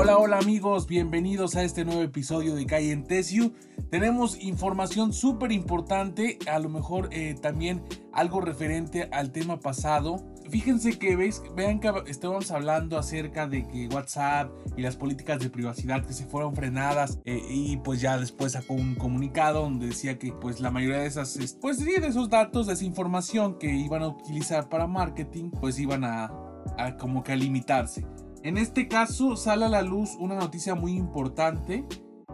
Hola, hola amigos, bienvenidos a este nuevo episodio de Calle en. Tenemos información súper importante, a lo mejor eh, también algo referente al tema pasado. Fíjense que veis, vean que estábamos hablando acerca de que WhatsApp y las políticas de privacidad que se fueron frenadas eh, y pues ya después sacó un comunicado donde decía que pues la mayoría de esas, pues sí, de esos datos, de esa información que iban a utilizar para marketing, pues iban a, a como que a limitarse. En este caso sale a la luz una noticia muy importante,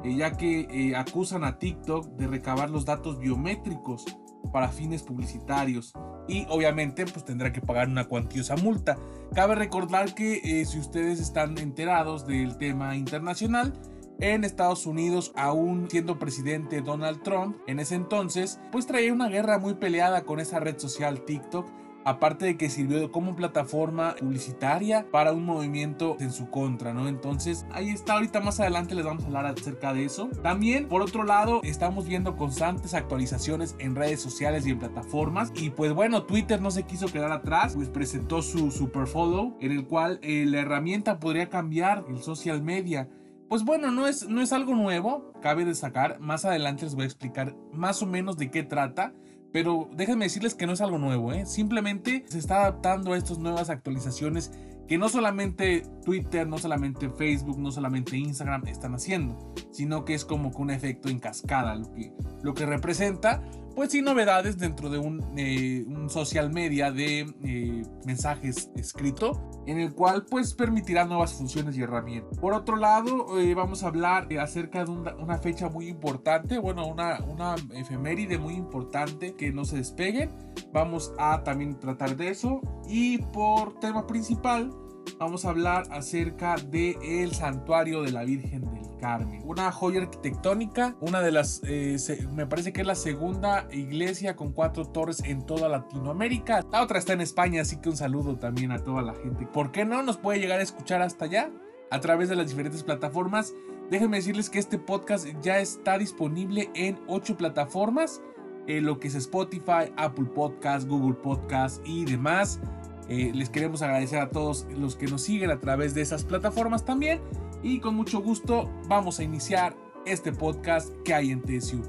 eh, ya que eh, acusan a TikTok de recabar los datos biométricos para fines publicitarios y obviamente pues tendrá que pagar una cuantiosa multa. Cabe recordar que eh, si ustedes están enterados del tema internacional, en Estados Unidos, aún siendo presidente Donald Trump, en ese entonces, pues traía una guerra muy peleada con esa red social TikTok aparte de que sirvió como plataforma publicitaria para un movimiento en su contra, ¿no? Entonces, ahí está, ahorita más adelante les vamos a hablar acerca de eso. También, por otro lado, estamos viendo constantes actualizaciones en redes sociales y en plataformas. Y pues bueno, Twitter no se quiso quedar atrás, pues presentó su Super Follow, en el cual eh, la herramienta podría cambiar el social media. Pues bueno, no es, no es algo nuevo, cabe destacar. Más adelante les voy a explicar más o menos de qué trata. Pero déjenme decirles que no es algo nuevo, ¿eh? simplemente se está adaptando a estas nuevas actualizaciones que no solamente Twitter, no solamente Facebook, no solamente Instagram están haciendo, sino que es como que un efecto en cascada, lo que, lo que representa pues sí, novedades dentro de un, eh, social media de eh, mensajes escrito, en el cual pues permitirá nuevas funciones y herramientas. Por otro lado, eh, vamos a hablar acerca de una, fecha muy importante, bueno, una, una efeméride muy importante que no se despegue. Vamos a también tratar de eso. Y por tema principal, vamos a hablar acerca del el santuario de la Virgen del Carmen. Una joya arquitectónica, una de las, eh, me parece que es la segunda iglesia con cuatro torres en toda Latinoamérica. La otra está en España, así que un saludo también a toda la gente. ¿Por qué no nos puede llegar a escuchar hasta allá? A través de las diferentes plataformas. Déjenme decirles que este podcast ya está disponible en ocho plataformas. Eh, lo que es Spotify, Apple Podcast, Google Podcast y demás. Eh, les queremos agradecer a todos los que nos siguen a través de esas plataformas también. Y con mucho gusto vamos a iniciar este podcast que hay en TSU.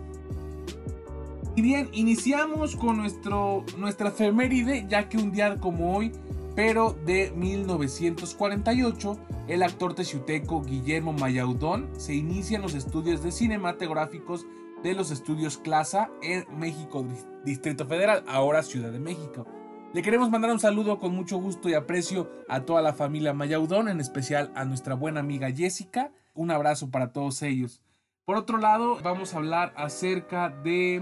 Y bien, iniciamos con nuestro, nuestra efeméride, ya que un día como hoy, pero de 1948, el actor teciuteco Guillermo Mayaudón se inicia en los estudios de cinematográficos de los estudios Clasa en México, Distrito Federal, ahora Ciudad de México. Le queremos mandar un saludo con mucho gusto y aprecio a toda la familia Mayaudón, en especial a nuestra buena amiga Jessica. Un abrazo para todos ellos. Por otro lado, vamos a hablar acerca de,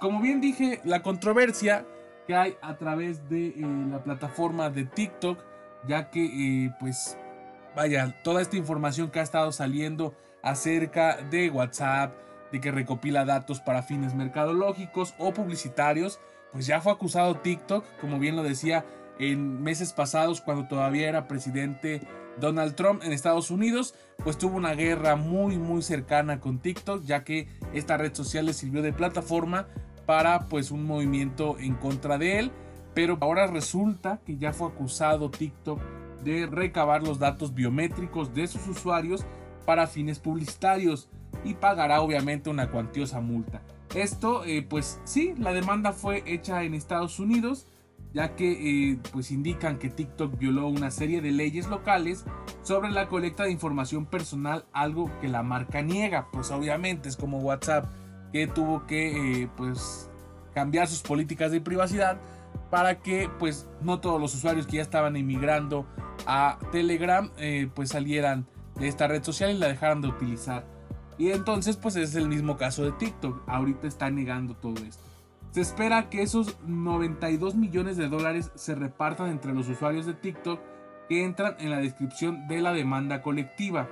como bien dije, la controversia que hay a través de eh, la plataforma de TikTok, ya que, eh, pues, vaya, toda esta información que ha estado saliendo acerca de WhatsApp, de que recopila datos para fines mercadológicos o publicitarios, pues ya fue acusado TikTok, como bien lo decía en meses pasados cuando todavía era presidente Donald Trump en Estados Unidos, pues tuvo una guerra muy muy cercana con TikTok, ya que esta red social le sirvió de plataforma para pues un movimiento en contra de él, pero ahora resulta que ya fue acusado TikTok de recabar los datos biométricos de sus usuarios para fines publicitarios y pagará obviamente una cuantiosa multa. Esto, eh, pues sí, la demanda fue hecha en Estados Unidos, ya que eh, pues indican que TikTok violó una serie de leyes locales sobre la colecta de información personal, algo que la marca niega. Pues obviamente es como WhatsApp que tuvo que eh, pues cambiar sus políticas de privacidad para que pues no todos los usuarios que ya estaban emigrando a Telegram pues salieran de esta red social y la dejaran de utilizar. Y entonces pues es el mismo caso de TikTok. Ahorita está negando todo esto. Se espera que esos 92 millones de dólares se repartan entre los usuarios de TikTok que entran en la descripción de la demanda colectiva.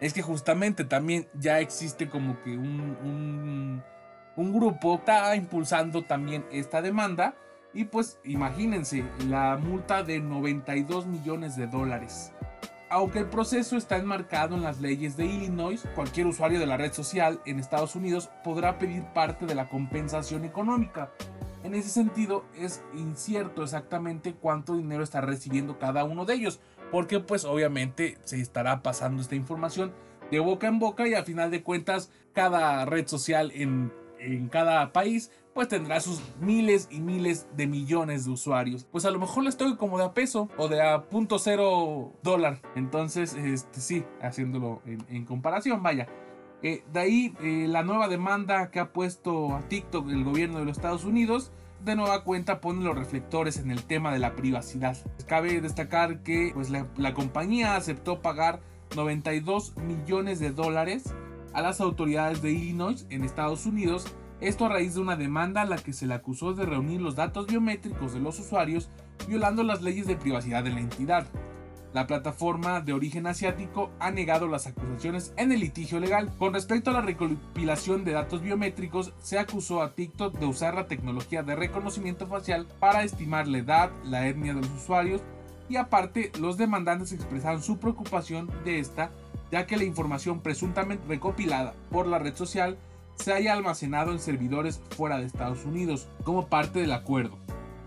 Es que justamente también ya existe como que un, un, un grupo está impulsando también esta demanda. Y pues imagínense la multa de 92 millones de dólares. Aunque el proceso está enmarcado en las leyes de Illinois, cualquier usuario de la red social en Estados Unidos podrá pedir parte de la compensación económica. En ese sentido, es incierto exactamente cuánto dinero está recibiendo cada uno de ellos, porque pues obviamente se estará pasando esta información de boca en boca y a final de cuentas cada red social en, en cada país pues tendrá sus miles y miles de millones de usuarios. Pues a lo mejor les toque como de a peso o de a punto cero dólar. Entonces, este sí, haciéndolo en, comparación, vaya. Eh, de ahí eh, la nueva demanda que ha puesto a TikTok el gobierno de los Estados Unidos de nueva cuenta pone los reflectores en el tema de la privacidad. Cabe destacar que pues, la, la compañía aceptó pagar 92 millones de dólares a las autoridades de Illinois en Estados Unidos esto a raíz de una demanda a la que se le acusó de reunir los datos biométricos de los usuarios violando las leyes de privacidad de la entidad. La plataforma de origen asiático ha negado las acusaciones en el litigio legal. Con respecto a la recopilación de datos biométricos, se acusó a TikTok de usar la tecnología de reconocimiento facial para estimar la edad, la etnia de los usuarios y aparte los demandantes expresaron su preocupación de esta ya que la información presuntamente recopilada por la red social se haya almacenado en servidores fuera de Estados Unidos como parte del acuerdo.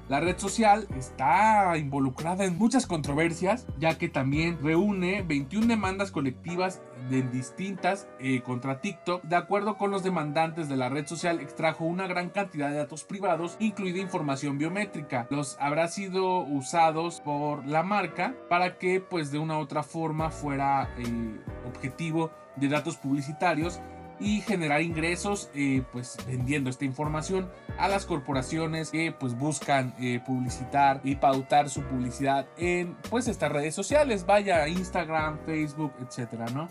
La red social está involucrada en muchas controversias, ya que también reúne 21 demandas colectivas de distintas eh, contra TikTok. De acuerdo con los demandantes de la red social, extrajo una gran cantidad de datos privados, incluida información biométrica. Los habrá sido usados por la marca para que, pues, de una u otra forma fuera eh, objetivo de datos publicitarios y generar ingresos eh, pues vendiendo esta información a las corporaciones que pues buscan eh, publicitar y pautar su publicidad en pues estas redes sociales. Vaya Instagram Facebook etcétera no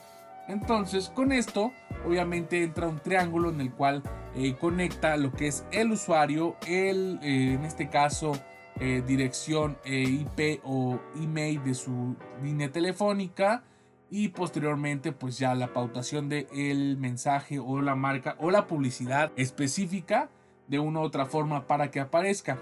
entonces con esto obviamente entra un triángulo en el cual eh, conecta lo que es el usuario el en este caso dirección IP o email de su línea telefónica y posteriormente pues ya la pautación de el mensaje o la marca o la publicidad específica de una u otra forma para que aparezca.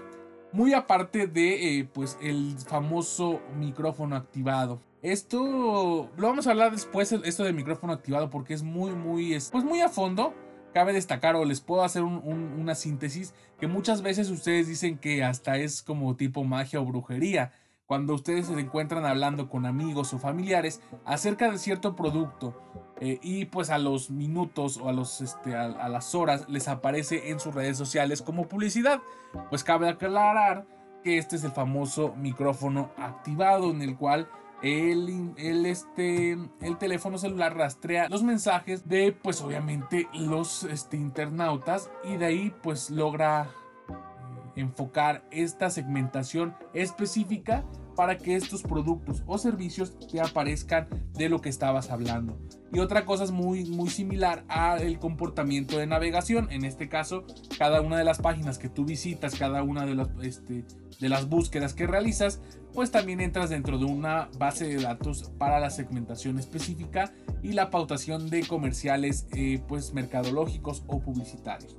Muy aparte de eh, pues el famoso micrófono activado. Esto lo vamos a hablar después, esto del micrófono activado, porque es muy, muy, pues muy a fondo. Cabe destacar o les puedo hacer una síntesis que muchas veces ustedes dicen que hasta es como tipo magia o brujería cuando ustedes se encuentran hablando con amigos o familiares acerca de cierto producto eh, y pues a los minutos o a, los, este, a, las horas les aparece en sus redes sociales como publicidad. Pues cabe aclarar que este es el famoso micrófono activado en el cual el, el, este, el teléfono celular rastrea los mensajes de pues obviamente los este, internautas y de ahí pues logra eh, enfocar esta segmentación específica para que estos productos o servicios te aparezcan de lo que estabas hablando. Y otra cosa es muy, muy similar al comportamiento de navegación. En este caso, cada una de las páginas que tú visitas, cada una de las, este, de las búsquedas que realizas, pues también entras dentro de una base de datos para la segmentación específica y la pautación de comerciales eh, pues mercadológicos o publicitarios.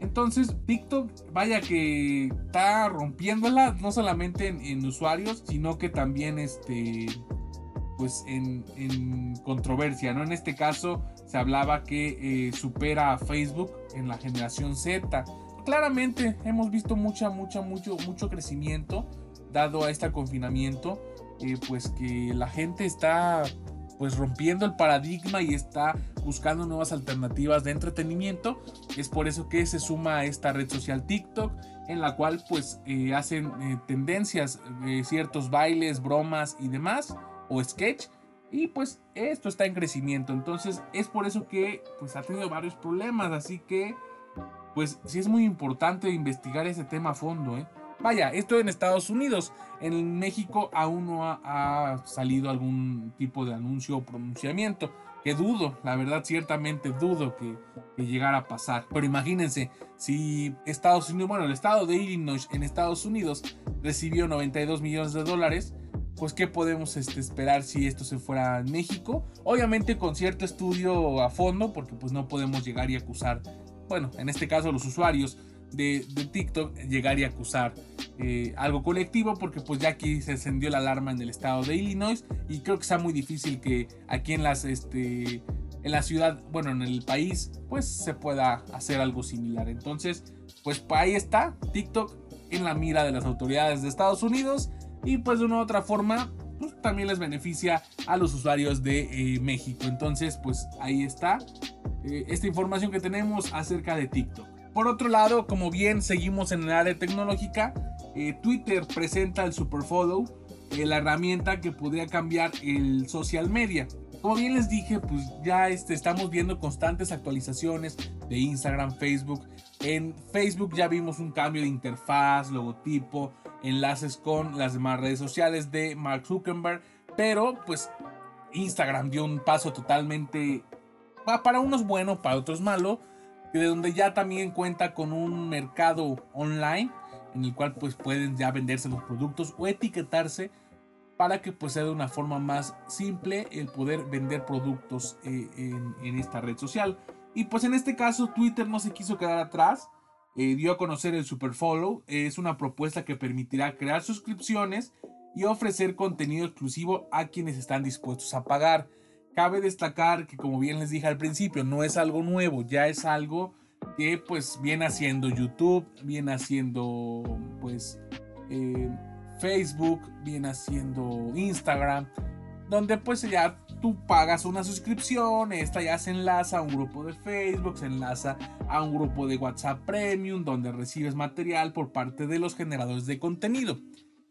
Entonces, TikTok, vaya que está rompiéndola, no solamente en, usuarios, sino que también este, pues en, controversia, ¿no? En este caso se hablaba que eh, supera a Facebook en la generación Z. Claramente hemos visto mucha, mucha, mucho, mucho crecimiento dado a este confinamiento, eh, pues que la gente está pues rompiendo el paradigma y está buscando nuevas alternativas de entretenimiento. Es por eso que se suma a esta red social TikTok, en la cual pues eh, hacen eh, tendencias, eh, ciertos bailes, bromas y demás, o sketch. Y pues esto está en crecimiento. Entonces es por eso que pues ha tenido varios problemas. Así que pues sí es muy importante investigar ese tema a fondo. Vaya, esto en Estados Unidos. En México aún no ha salido algún tipo de anuncio o pronunciamiento que dudo, la verdad ciertamente dudo que, llegara a pasar. Pero imagínense, si Estados Unidos, bueno, el estado de Illinois en Estados Unidos recibió 92 millones de dólares, pues qué podemos este, esperar si esto se fuera a México. Obviamente con cierto estudio a fondo, porque pues no podemos llegar y acusar, bueno, en este caso los usuarios de, TikTok llegar y acusar eh, algo colectivo porque pues ya aquí se encendió la alarma en el estado de Illinois y creo que sea muy difícil que aquí en las este en la ciudad, bueno, en el país, pues se pueda hacer algo similar. Entonces, pues ahí está TikTok en la mira de las autoridades de Estados Unidos y pues de una u otra forma pues, también les beneficia a los usuarios de eh, México. Entonces, pues ahí está eh, esta información que tenemos acerca de TikTok. Por otro lado, como bien seguimos en el área tecnológica, eh, Twitter presenta el Superfollow, la herramienta que podría cambiar el social media. Como bien les dije, pues ya este, estamos viendo constantes actualizaciones de Instagram, Facebook. En Facebook ya vimos un cambio de interfaz, logotipo, enlaces con las demás redes sociales de Mark Zuckerberg, pero pues Instagram dio un paso totalmente para unos bueno, para otros malo, de donde ya también cuenta con un mercado online en el cual pues pueden ya venderse los productos o etiquetarse para que pues sea de una forma más simple el poder vender productos eh, en, esta red social. Y pues en este caso Twitter no se quiso quedar atrás, eh, dio a conocer el Superfollow, es una propuesta que permitirá crear suscripciones y ofrecer contenido exclusivo a quienes están dispuestos a pagar. Cabe destacar que como bien les dije al principio, no es algo nuevo, ya es algo que pues viene haciendo YouTube, viene haciendo pues eh, Facebook, viene haciendo Instagram, donde pues ya tú pagas una suscripción, esta ya se enlaza a un grupo de Facebook, se enlaza a un grupo de WhatsApp Premium, donde recibes material por parte de los generadores de contenido.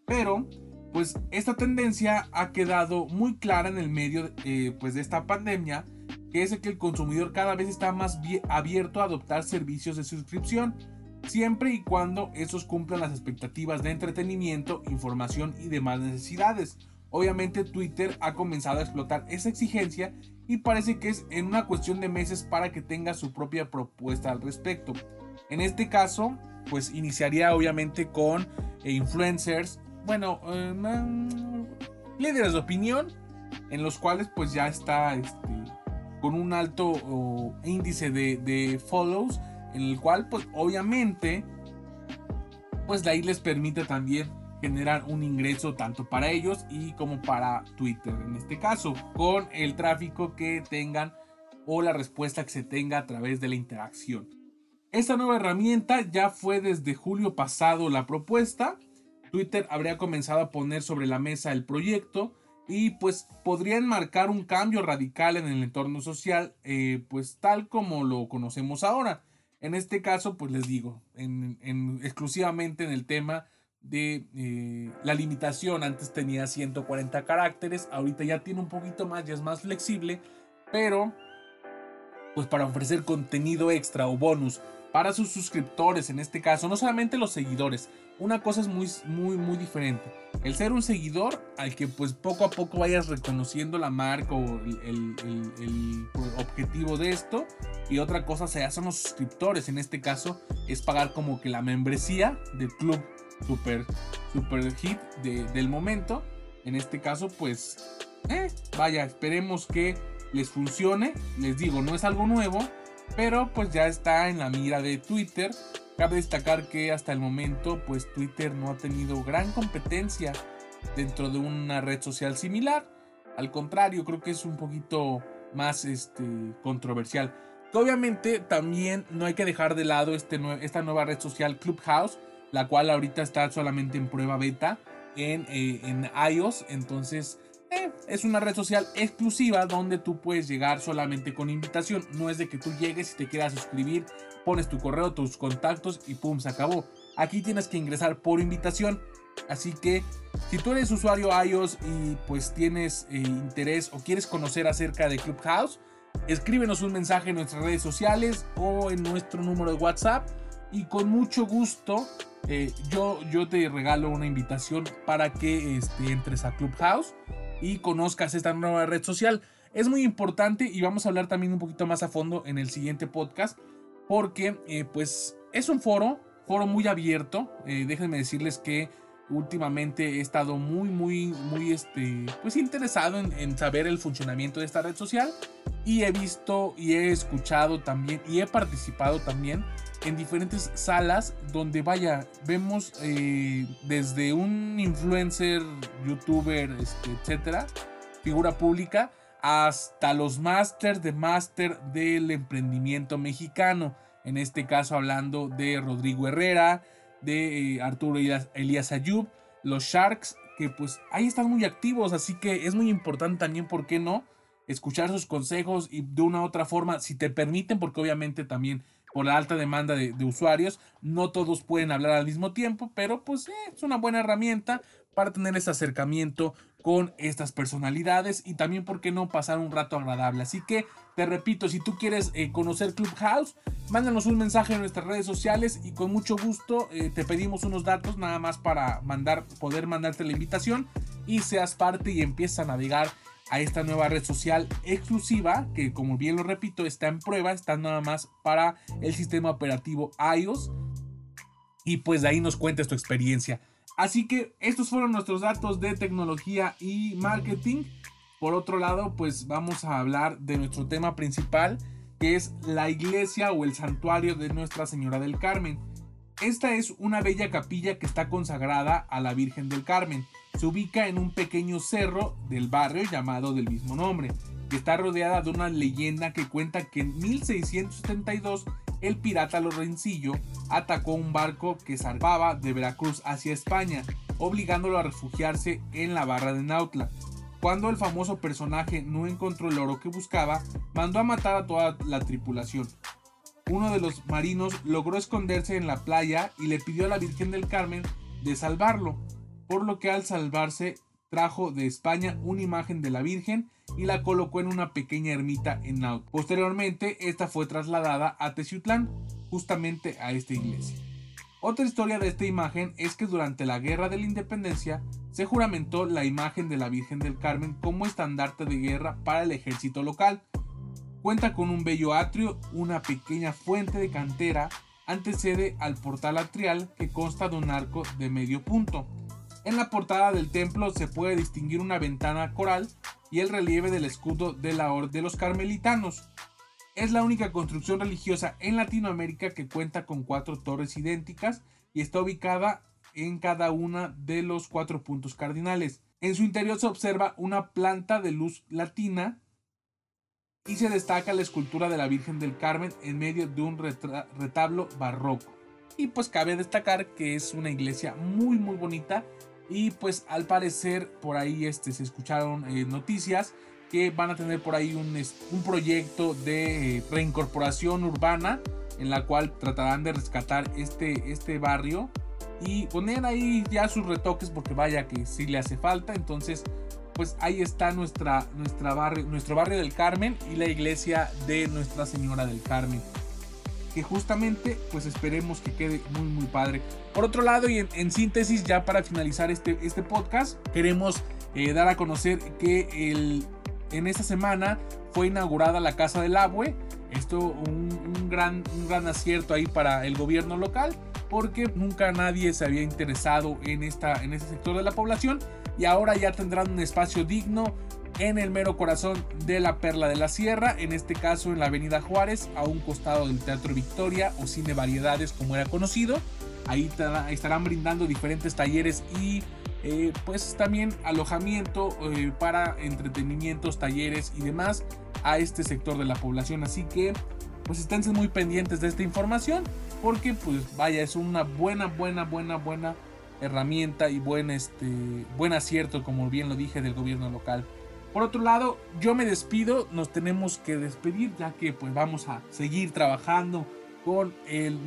Pero, pues esta tendencia ha quedado muy clara en el medio eh, pues, de esta pandemia, que es que el consumidor cada vez está más abierto a adoptar servicios de suscripción siempre y cuando esos cumplan las expectativas de entretenimiento, información y demás necesidades. Obviamente Twitter ha comenzado a explotar esa exigencia y parece que es en una cuestión de meses para que tenga su propia propuesta al respecto. En este caso, pues iniciaría obviamente con eh, influencers, bueno, eh, líderes de opinión, en los cuales pues ya está este, con un alto índice de, de follows en el cual pues obviamente pues de ahí les permite también generar un ingreso tanto para ellos y como para Twitter en este caso con el tráfico que tengan o la respuesta que se tenga a través de la interacción. Esta nueva herramienta ya fue desde julio pasado la propuesta. Twitter habría comenzado a poner sobre la mesa el proyecto y pues podrían marcar un cambio radical en el entorno social, eh, pues tal como lo conocemos ahora. En este caso, pues les digo, en, exclusivamente en el tema de eh, la limitación. Antes tenía 140 caracteres, ahorita ya tiene un poquito más, ya es más flexible, pero pues para ofrecer contenido extra o bonus para sus suscriptores, en este caso, no solamente los seguidores, una cosa es muy, muy, muy diferente. El ser un seguidor al que pues poco a poco vayas reconociendo la marca o el, objetivo de esto. Y otra cosa se hacen los suscriptores. En este caso es pagar como que la membresía del club super, super hit del momento. En este caso pues, eh, vaya, esperemos que les funcione. Les digo, no es algo nuevo. Pero pues ya está en la mira de Twitter Cabe destacar que hasta el momento pues Twitter no ha tenido gran competencia dentro de una red social similar. Al contrario, creo que es un poquito más este, controversial. Obviamente también no hay que dejar de lado este, esta nueva red social Clubhouse, la cual ahorita está solamente en prueba beta en, eh, en iOS. Entonces es una red social exclusiva donde tú puedes llegar solamente con invitación. No es de que tú llegues y te quieras suscribir, pones tu correo, tus contactos y pum, se acabó. Aquí tienes que ingresar por invitación. Así que si tú eres usuario iOS y pues tienes eh, interés o quieres conocer acerca de Clubhouse, escríbenos un mensaje en nuestras redes sociales o en nuestro número de WhatsApp y con mucho gusto eh, yo, yo te regalo una invitación para que este, entres a Clubhouse y conozcas esta nueva red social. Es muy importante y vamos a hablar también un poquito más a fondo en el siguiente podcast porque eh, pues es un foro, foro muy abierto. Eh, déjenme decirles que últimamente he estado muy, muy, muy este, pues interesado en, en, saber el funcionamiento de esta red social y he visto y he escuchado también y he participado también en diferentes salas donde vaya, vemos eh, desde un influencer, youtuber, este, etcétera, figura pública, hasta los máster de máster del emprendimiento mexicano. En este caso hablando de Rodrigo Herrera, de eh, Arturo Elías Ayub, los Sharks, que pues ahí están muy activos, así que es muy importante también, ¿por qué no? Escuchar sus consejos y de una u otra forma, si te permiten, porque obviamente también por la alta demanda de, usuarios, no todos pueden hablar al mismo tiempo, pero pues eh, es una buena herramienta para tener ese acercamiento con estas personalidades y también, ¿por qué no?, pasar un rato agradable. Así que, te repito, si tú quieres eh, conocer Clubhouse, mándanos un mensaje en nuestras redes sociales y con mucho gusto eh, te pedimos unos datos nada más para mandar, poder mandarte la invitación y seas parte y empiezas a navegar a esta nueva red social exclusiva que como bien lo repito está en prueba, está nada más para el sistema operativo iOS y pues de ahí nos cuentes tu experiencia. Así que estos fueron nuestros datos de tecnología y marketing. Por otro lado, pues vamos a hablar de nuestro tema principal, que es la iglesia o el santuario de Nuestra Señora del Carmen. Esta es una bella capilla que está consagrada a la Virgen del Carmen. Se ubica en un pequeño cerro del barrio llamado del mismo nombre, que está rodeada de una leyenda que cuenta que en 1672 el pirata Lorencillo atacó un barco que zarpaba de Veracruz hacia España, obligándolo a refugiarse en la barra de Nautla. Cuando el famoso personaje no encontró el oro que buscaba, mandó a matar a toda la tripulación. Uno de los marinos logró esconderse en la playa y le pidió a la Virgen del Carmen de salvarlo, por lo que al salvarse trajo de España una imagen de la Virgen y la colocó en una pequeña ermita en Naut. Posteriormente, esta fue trasladada a Teciutlán, justamente a esta iglesia. Otra historia de esta imagen es que durante la Guerra de la Independencia se juramentó la imagen de la Virgen del Carmen como estandarte de guerra para el ejército local. Cuenta con un bello atrio, una pequeña fuente de cantera, antecede al portal atrial que consta de un arco de medio punto. En la portada del templo se puede distinguir una ventana coral y el relieve del escudo de la Orden de los Carmelitanos. Es la única construcción religiosa en Latinoamérica que cuenta con cuatro torres idénticas y está ubicada en cada una de los cuatro puntos cardinales. En su interior se observa una planta de luz latina y se destaca la escultura de la Virgen del Carmen en medio de un retablo barroco. Y pues cabe destacar que es una iglesia muy muy bonita y pues al parecer por ahí este, se escucharon eh, noticias que van a tener por ahí un, un proyecto de reincorporación urbana en la cual tratarán de rescatar este, este barrio y poner ahí ya sus retoques porque vaya que sí le hace falta. Entonces pues ahí está nuestra, nuestra barrio, nuestro barrio del Carmen y la iglesia de Nuestra Señora del Carmen que justamente pues esperemos que quede muy muy padre. Por otro lado y en, síntesis ya para finalizar este, este podcast queremos eh, dar a conocer que el, en esta semana fue inaugurada la Casa del Abue. Esto un, gran, un gran acierto ahí para el gobierno local porque nunca nadie se había interesado en, esta, en este sector de la población y ahora ya tendrán un espacio digno en el mero corazón de la Perla de la Sierra, en este caso en la Avenida Juárez, a un costado del Teatro Victoria o Cine Variedades como era conocido. Ahí estarán brindando diferentes talleres y eh, pues también alojamiento eh, para entretenimientos, talleres y demás a este sector de la población. Así que pues estén muy pendientes de esta información porque pues vaya, es una buena, buena, buena, buena herramienta y buen, este, buen acierto, como bien lo dije, del gobierno local. Por otro lado, yo me despido, nos tenemos que despedir ya que pues vamos a seguir trabajando con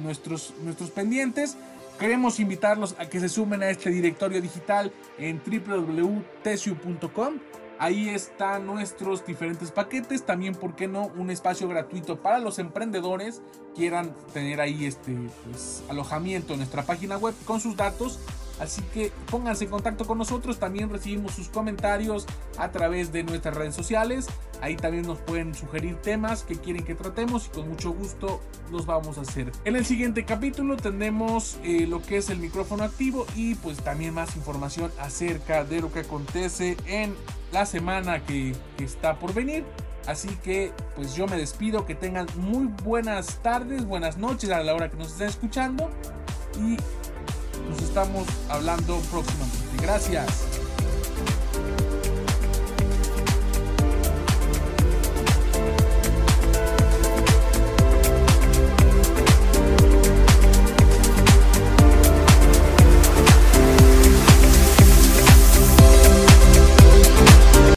nuestros, nuestros pendientes. Queremos invitarlos a que se sumen a este directorio digital en www.tesio.com. Ahí están nuestros diferentes paquetes. También, ¿por qué no? Un espacio gratuito para los emprendedores quieran tener ahí este pues, alojamiento en nuestra página web con sus datos Así que pónganse en contacto con nosotros. También recibimos sus comentarios a través de nuestras redes sociales. Ahí también nos pueden sugerir temas que quieren que tratemos y con mucho gusto los vamos a hacer. En el siguiente capítulo tendremos eh, lo que es el micrófono activo y pues también más información acerca de lo que acontece en la semana que, que está por venir. Así que pues yo me despido, que tengan muy buenas tardes, buenas noches a la hora que nos estén escuchando y nos estamos hablando próximamente. Gracias.